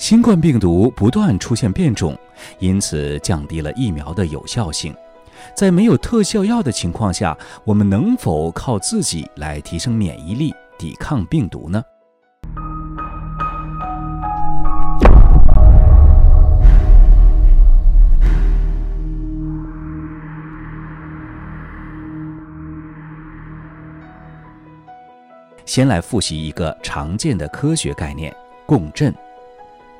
新冠病毒不断出现变种，因此降低了疫苗的有效性。在没有特效药的情况下，我们能否靠自己来提升免疫力，抵抗病毒呢？先来复习一个常见的科学概念——共振。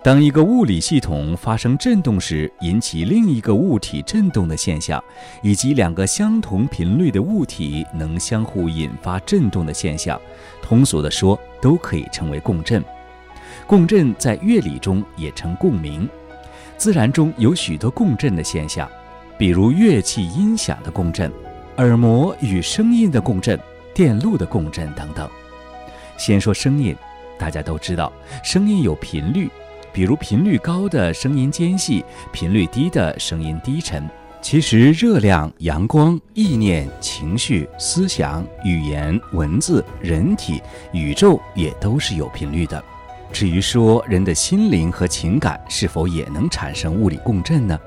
当一个物理系统发生振动时，引起另一个物体振动的现象，以及两个相同频率的物体能相互引发振动的现象，通俗的说，都可以称为共振。共振在乐理中也称共鸣。自然中有许多共振的现象，比如乐器音响的共振、耳膜与声音的共振、电路的共振等等。先说声音，大家都知道，声音有频率。比如频率高的声音尖细，频率低的声音低沉。其实热量、阳光、意念、情绪、思想、语言、文字、人体、宇宙也都是有频率的。至于说人的心灵和情感是否也能产生物理共振呢？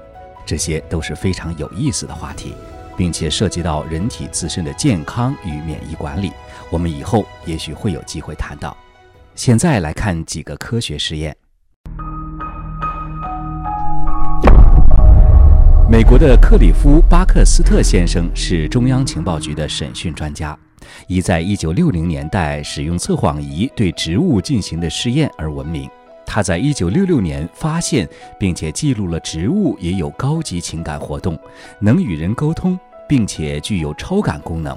这些都是非常有意思的话题，并且涉及到人体自身的健康与免疫管理。我们以后也许会有机会谈到。现在来看几个科学实验。美国的克里夫·巴克斯特先生是中央情报局的审讯专家，以在1960年代使用测谎仪对植物进行的试验而闻名。他在1966年发现并且记录了植物也有高级情感活动，能与人沟通，并且具有超感功能。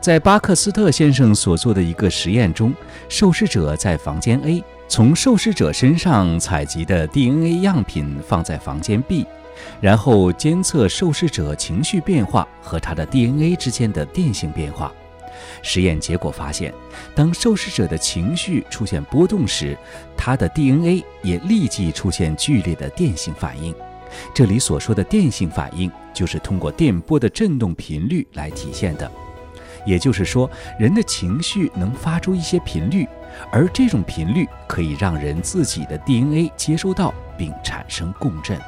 在巴克斯特先生所做的一个实验中，受试者在房间 A，从受试者身上采集的 DNA 样品放在房间 B。然后监测受试者情绪变化和他的 DNA 之间的电性变化。实验结果发现，当受试者的情绪出现波动时，他的 DNA 也立即出现剧烈的电性反应。这里所说的电性反应，就是通过电波的振动频率来体现的。也就是说，人的情绪能发出一些频率，而这种频率可以让人自己的 DNA 接收到并产生共振。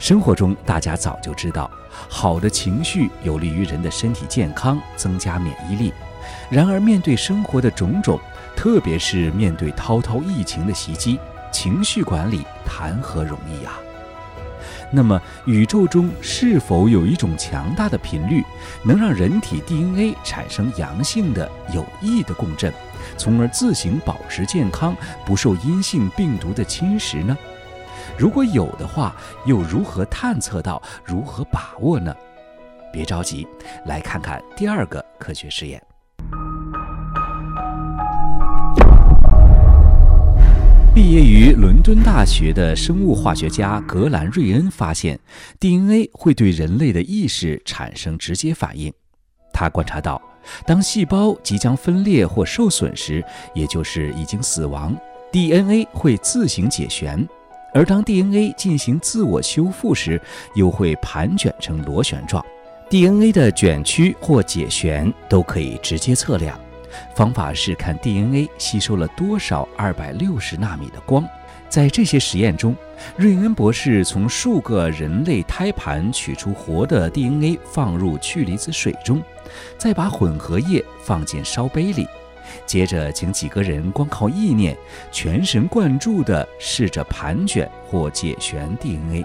生活中，大家早就知道，好的情绪有利于人的身体健康，增加免疫力。然而，面对生活的种种，特别是面对滔滔疫情的袭击，情绪管理谈何容易啊？那么，宇宙中是否有一种强大的频率，能让人体 DNA 产生阳性的有益的共振，从而自行保持健康，不受阴性病毒的侵蚀呢？如果有的话，又如何探测到？如何把握呢？别着急，来看看第二个科学实验。毕业于伦敦大学的生物化学家格兰瑞恩发现，DNA 会对人类的意识产生直接反应。他观察到，当细胞即将分裂或受损时，也就是已经死亡，DNA 会自行解旋。而当 DNA 进行自我修复时，又会盘卷成螺旋状。DNA 的卷曲或解旋都可以直接测量，方法是看 DNA 吸收了多少二百六十纳米的光。在这些实验中，瑞恩博士从数个人类胎盘取出活的 DNA，放入去离子水中，再把混合液放进烧杯里。接着，请几个人光靠意念，全神贯注地试着盘卷或解旋 DNA。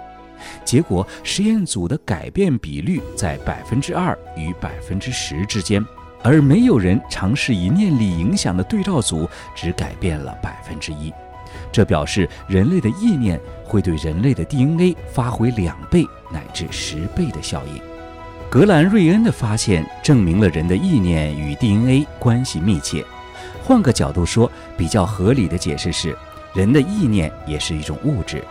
结果，实验组的改变比率在百分之二与百分之十之间，而没有人尝试以念力影响的对照组只改变了百分之一。这表示人类的意念会对人类的 DNA 发挥两倍乃至十倍的效应。格兰瑞恩的发现证明了人的意念与 DNA 关系密切。换个角度说，比较合理的解释是，人的意念也是一种物质，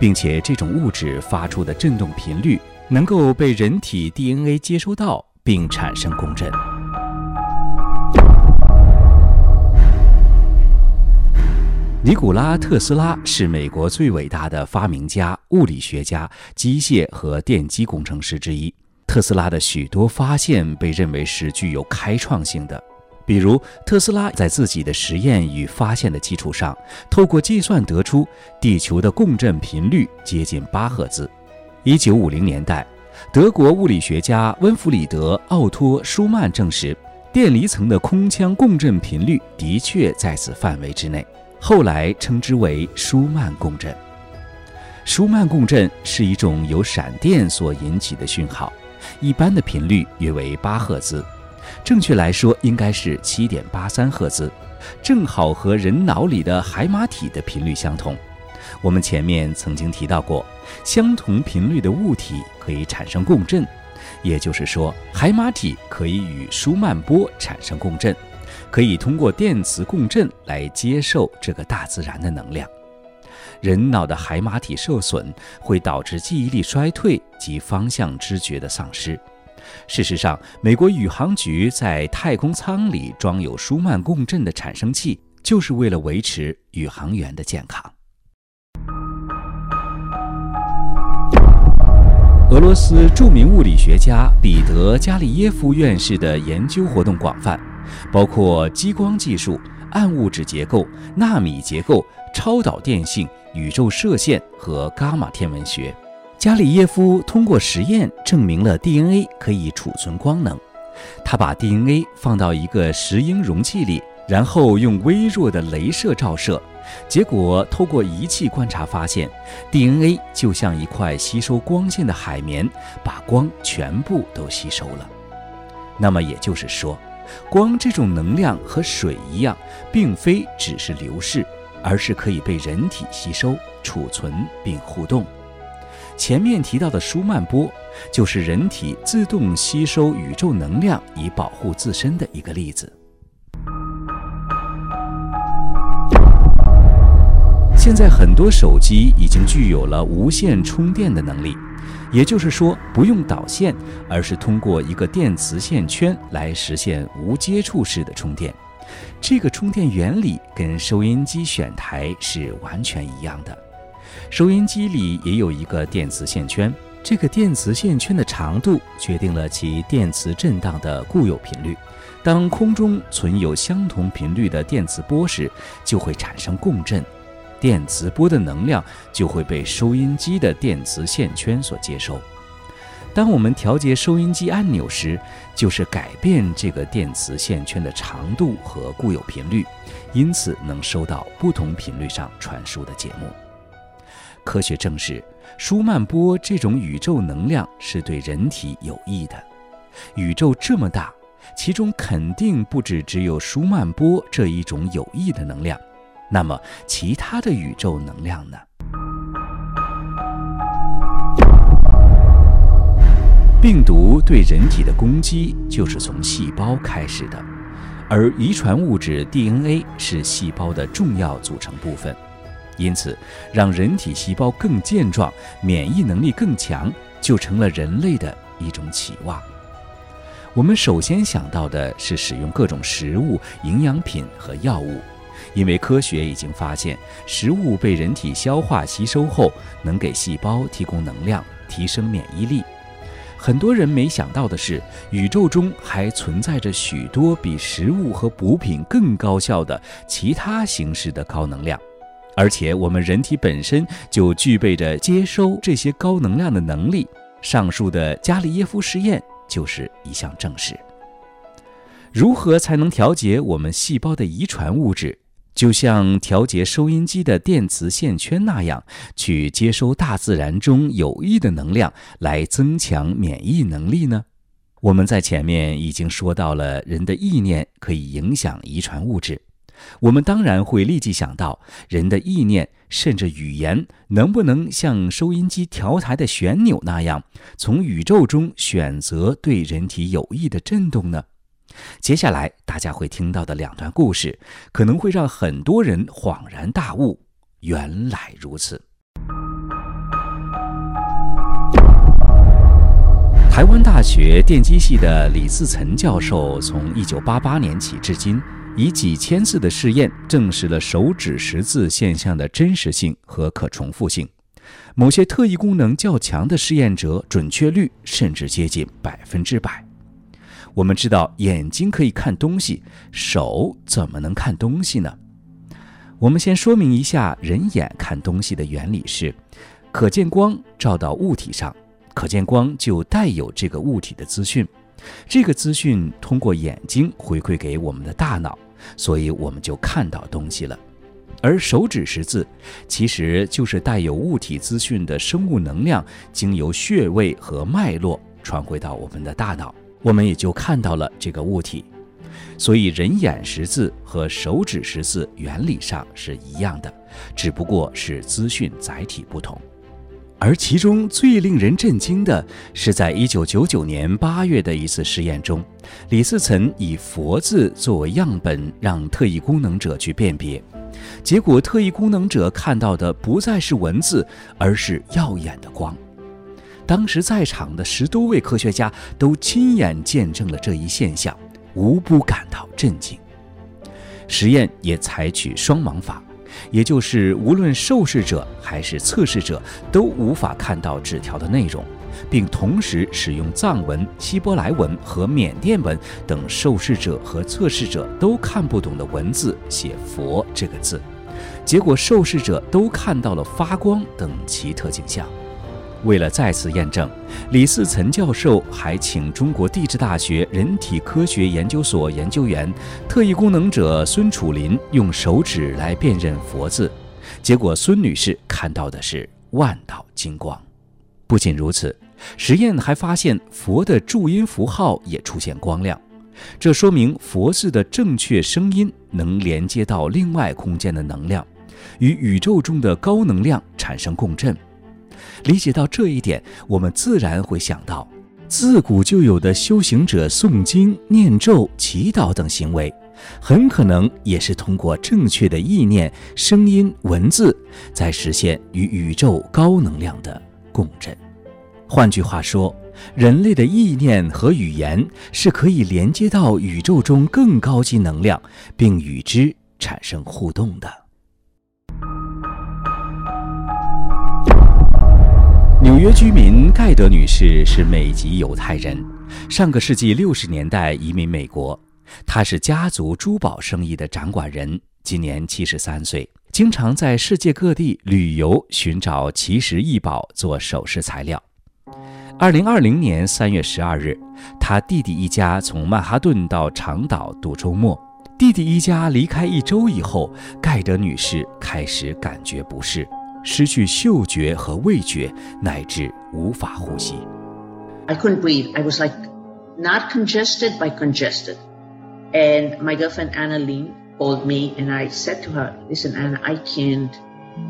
并且这种物质发出的振动频率能够被人体 DNA 接收到并产生共振。尼古拉·特斯拉是美国最伟大的发明家、物理学家、机械和电机工程师之一。特斯拉的许多发现被认为是具有开创性的。比如，特斯拉在自己的实验与发现的基础上，透过计算得出地球的共振频率接近八赫兹。一九五零年代，德国物理学家温弗里德·奥托·舒曼证实，电离层的空腔共振频率的确在此范围之内，后来称之为舒曼共振。舒曼共振是一种由闪电所引起的讯号，一般的频率约为八赫兹，正确来说应该是七点八三赫兹，正好和人脑里的海马体的频率相同。我们前面曾经提到过，相同频率的物体可以产生共振，也就是说，海马体可以与舒曼波产生共振，可以通过电磁共振来接受这个大自然的能量。人脑的海马体受损会导致记忆力衰退及方向知觉的丧失。事实上，美国宇航局在太空舱里装有舒曼共振的产生器，就是为了维持宇航员的健康。俄罗斯著名物理学家彼得·加利耶夫院士的研究活动广泛，包括激光技术、暗物质结构、纳米结构、超导电性、宇宙射线和伽马天文学。加里耶夫通过实验证明了 DNA 可以储存光能。他把 DNA 放到一个石英容器里，然后用微弱的镭射照射。结果，透过仪器观察发现，DNA 就像一块吸收光线的海绵，把光全部都吸收了。那么也就是说，光这种能量和水一样，并非只是流逝，而是可以被人体吸收、储存并互动。前面提到的舒曼波，就是人体自动吸收宇宙能量以保护自身的一个例子。现在很多手机已经具有了无线充电的能力，也就是说不用导线，而是通过一个电磁线圈来实现无接触式的充电。这个充电原理跟收音机选台是完全一样的。收音机里也有一个电磁线圈，这个电磁线圈的长度决定了其电磁振荡的固有频率。当空中存有相同频率的电磁波时，就会产生共振。电磁波的能量就会被收音机的电磁线圈所接收。当我们调节收音机按钮时，就是改变这个电磁线圈的长度和固有频率，因此能收到不同频率上传输的节目。科学证实，舒曼波这种宇宙能量是对人体有益的。宇宙这么大，其中肯定不止只有舒曼波这一种有益的能量。那么，其他的宇宙能量呢？病毒对人体的攻击就是从细胞开始的，而遗传物质 DNA 是细胞的重要组成部分，因此，让人体细胞更健壮、免疫能力更强，就成了人类的一种期望。我们首先想到的是使用各种食物、营养品和药物。因为科学已经发现，食物被人体消化吸收后，能给细胞提供能量，提升免疫力。很多人没想到的是，宇宙中还存在着许多比食物和补品更高效的其他形式的高能量，而且我们人体本身就具备着接收这些高能量的能力。上述的加利耶夫实验就是一项证实。如何才能调节我们细胞的遗传物质？就像调节收音机的电磁线圈那样，去接收大自然中有益的能量，来增强免疫能力呢？我们在前面已经说到了，人的意念可以影响遗传物质。我们当然会立即想到，人的意念甚至语言能不能像收音机调台的旋钮那样，从宇宙中选择对人体有益的震动呢？接下来大家会听到的两段故事，可能会让很多人恍然大悟，原来如此。台湾大学电机系的李自岑教授，从1988年起至今，以几千次的试验，证实了手指识字现象的真实性和可重复性。某些特异功能较强的试验者，准确率甚至接近百分之百。我们知道眼睛可以看东西，手怎么能看东西呢？我们先说明一下人眼看东西的原理是：可见光照到物体上，可见光就带有这个物体的资讯，这个资讯通过眼睛回馈给我们的大脑，所以我们就看到东西了。而手指识字，其实就是带有物体资讯的生物能量，经由穴位和脉络传回到我们的大脑，我们也就看到了这个物体。所以，人眼识字和手指识字原理上是一样的，只不过是资讯载体不同。而其中最令人震惊的是，在一九九九年八月的一次实验中，李嗣岑以“佛”字作为样本，让特异功能者去辨别。结果，特异功能者看到的不再是文字，而是耀眼的光。当时在场的十多位科学家都亲眼见证了这一现象，无不感到震惊。实验也采取双盲法，也就是无论受试者还是测试者都无法看到纸条的内容。并同时使用藏文、希伯来文和缅甸文等受试者和测试者都看不懂的文字写“佛”这个字，结果受试者都看到了发光等奇特景象。为了再次验证，李嗣岑教授还请中国地质大学人体科学研究所研究员、特异功能者孙楚林用手指来辨认“佛”字，结果孙女士看到的是万道金光。不仅如此，实验还发现佛的注音符号也出现光亮，这说明佛字的正确声音能连接到另外空间的能量，与宇宙中的高能量产生共振。理解到这一点，我们自然会想到，自古就有的修行者诵经、念咒、祈祷等行为，很可能也是通过正确的意念、声音、文字，在实现与宇宙高能量的。共振，换句话说，人类的意念和语言是可以连接到宇宙中更高级能量，并与之产生互动的。约居民盖德女士是美籍犹太人，上个世纪六十年代移民美国。她是家族珠宝生意的掌管人，今年七十三岁。经常在世界各地旅游，寻找奇石异宝做首饰材料。二零二零年三月十二日，他弟弟一家从曼哈顿到长岛度周末。弟弟一家离开一周以后，盖德女士开始感觉不适，失去嗅觉和味觉，乃至无法呼吸。I couldn't breathe. I was like not congested, but congested. And my girlfriend Anna Lee. called me and I said to her, listen, Anna, I can't,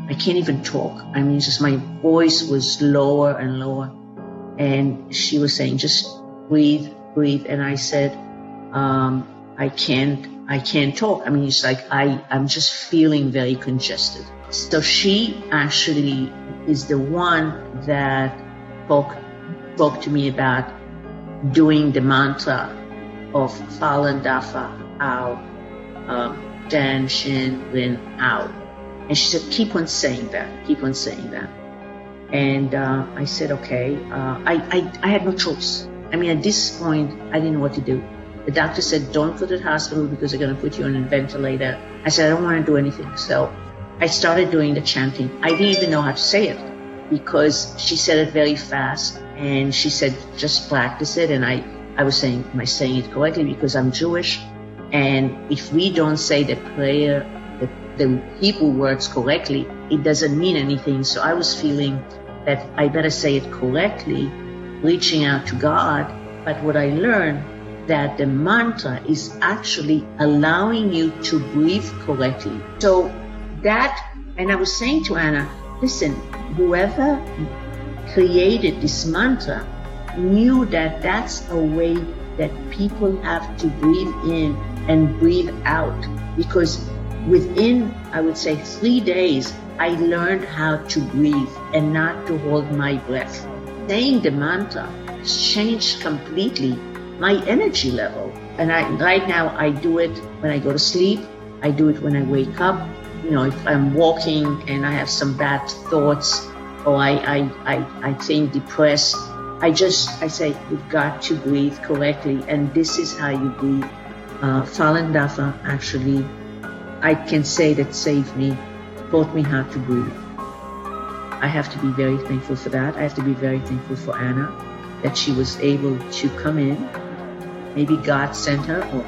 I can't even talk. I mean, just my voice was lower and lower. And she was saying, just breathe, breathe. And I said, um, I can't, I can't talk. I mean, it's like I, I'm just feeling very congested. So she actually is the one that spoke, spoke to me about doing the mantra of Falun Dafa out Dan, Shin, Lin, out. And she said, keep on saying that, keep on saying that. And uh, I said, okay. Uh, I, I, I had no choice. I mean, at this point, I didn't know what to do. The doctor said, don't go to the hospital because they're going to put you on a ventilator. I said, I don't want to do anything. So I started doing the chanting. I didn't even know how to say it because she said it very fast and she said, just practice it. And I, I was saying, am I saying it correctly? Because I'm Jewish. And if we don't say the prayer, the, the Hebrew words correctly, it doesn't mean anything. So I was feeling that I better say it correctly, reaching out to God. But what I learned that the mantra is actually allowing you to breathe correctly. So that, and I was saying to Anna, listen, whoever created this mantra knew that that's a way that people have to breathe in and breathe out because within, I would say, three days, I learned how to breathe and not to hold my breath. Saying the mantra changed completely my energy level. And I, right now, I do it when I go to sleep. I do it when I wake up. You know, if I'm walking and I have some bad thoughts or I, I, I, I think depressed, I just, I say, you've got to breathe correctly, and this is how you breathe. Uh, Falun Dafa actually, I can say that saved me, taught me how to breathe. I have to be very thankful for that. I have to be very thankful for Anna, that she was able to come in. Maybe God sent her, or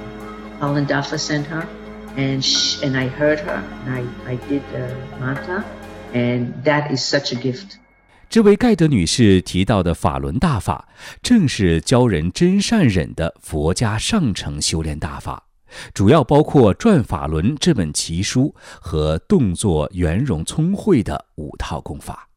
Falun Dafa sent her, and sh and I heard her, and I, I did the manta, and that is such a gift. 这位盖德女士提到的法轮大法，正是教人真善忍的佛家上乘修炼大法，主要包括《转法轮》这本奇书和动作圆融聪慧的五套功法。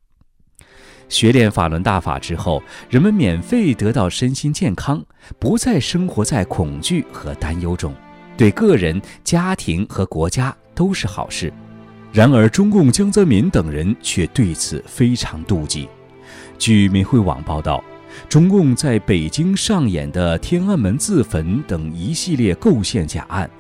学练法轮大法之后，人们免费得到身心健康，不再生活在恐惧和担忧中，对个人、家庭和国家都是好事。然而，中共江泽民等人却对此非常妒忌。据民汇网报道，中共在北京上演的天安门自焚等一系列构陷假案，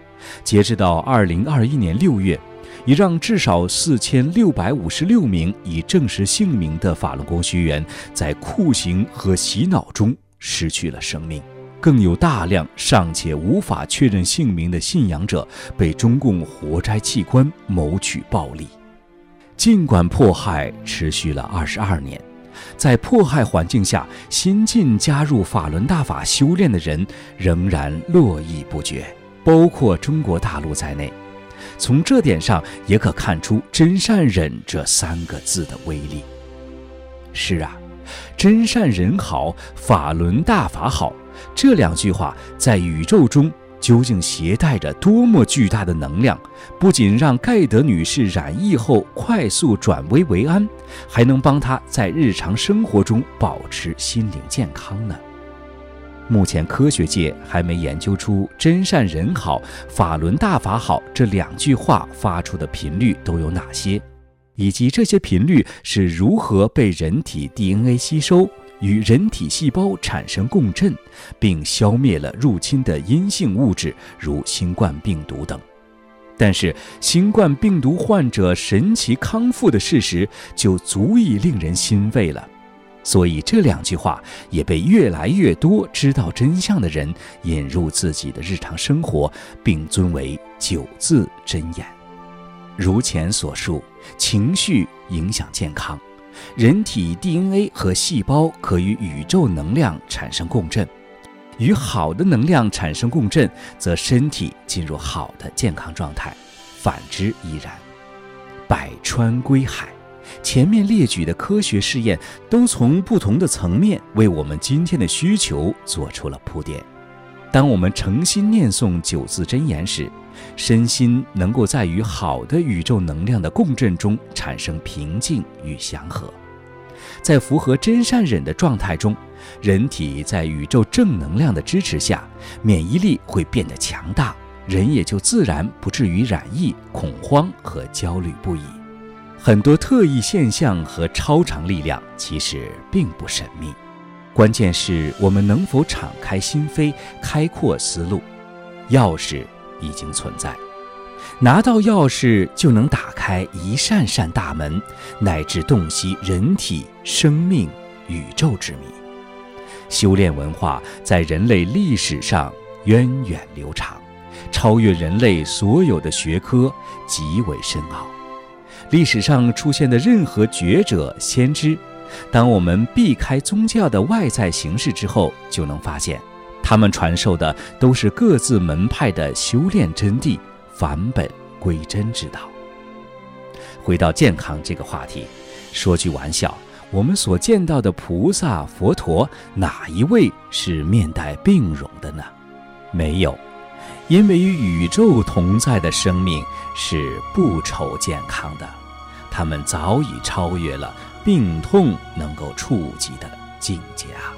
截止到二零二一年六月，已让至少四千六百五十六名已证实姓名的法轮功学员在酷刑和洗脑中失去了生命。更有大量尚且无法确认姓名的信仰者被中共活摘器官谋取暴利。尽管迫害持续了二十二年，在迫害环境下，新晋加入法轮大法修炼的人仍然络绎不绝，包括中国大陆在内。从这点上也可看出“真善忍”这三个字的威力。是啊，真善忍好，法轮大法好。这两句话在宇宙中究竟携带着多么巨大的能量？不仅让盖德女士染疫后快速转危为安，还能帮她在日常生活中保持心灵健康呢？目前科学界还没研究出“真善人好，法轮大法好”这两句话发出的频率都有哪些，以及这些频率是如何被人体 DNA 吸收。与人体细胞产生共振，并消灭了入侵的阴性物质，如新冠病毒等。但是，新冠病毒患者神奇康复的事实就足以令人欣慰了。所以，这两句话也被越来越多知道真相的人引入自己的日常生活，并尊为九字真言。如前所述，情绪影响健康。人体 DNA 和细胞可与宇宙能量产生共振，与好的能量产生共振，则身体进入好的健康状态；反之亦然。百川归海，前面列举的科学试验都从不同的层面为我们今天的需求做出了铺垫。当我们诚心念诵九字真言时，身心能够在与好的宇宙能量的共振中产生平静与祥和，在符合真善忍的状态中，人体在宇宙正能量的支持下，免疫力会变得强大，人也就自然不至于染疫、恐慌和焦虑不已。很多特异现象和超常力量其实并不神秘，关键是我们能否敞开心扉、开阔思路，钥匙。已经存在，拿到钥匙就能打开一扇扇大门，乃至洞悉人体生命、宇宙之谜。修炼文化在人类历史上源远流长，超越人类所有的学科，极为深奥。历史上出现的任何觉者、先知，当我们避开宗教的外在形式之后，就能发现。他们传授的都是各自门派的修炼真谛，返本归真之道。回到健康这个话题，说句玩笑，我们所见到的菩萨、佛陀，哪一位是面带病容的呢？没有，因为与宇宙同在的生命是不愁健康的，他们早已超越了病痛能够触及的境界啊。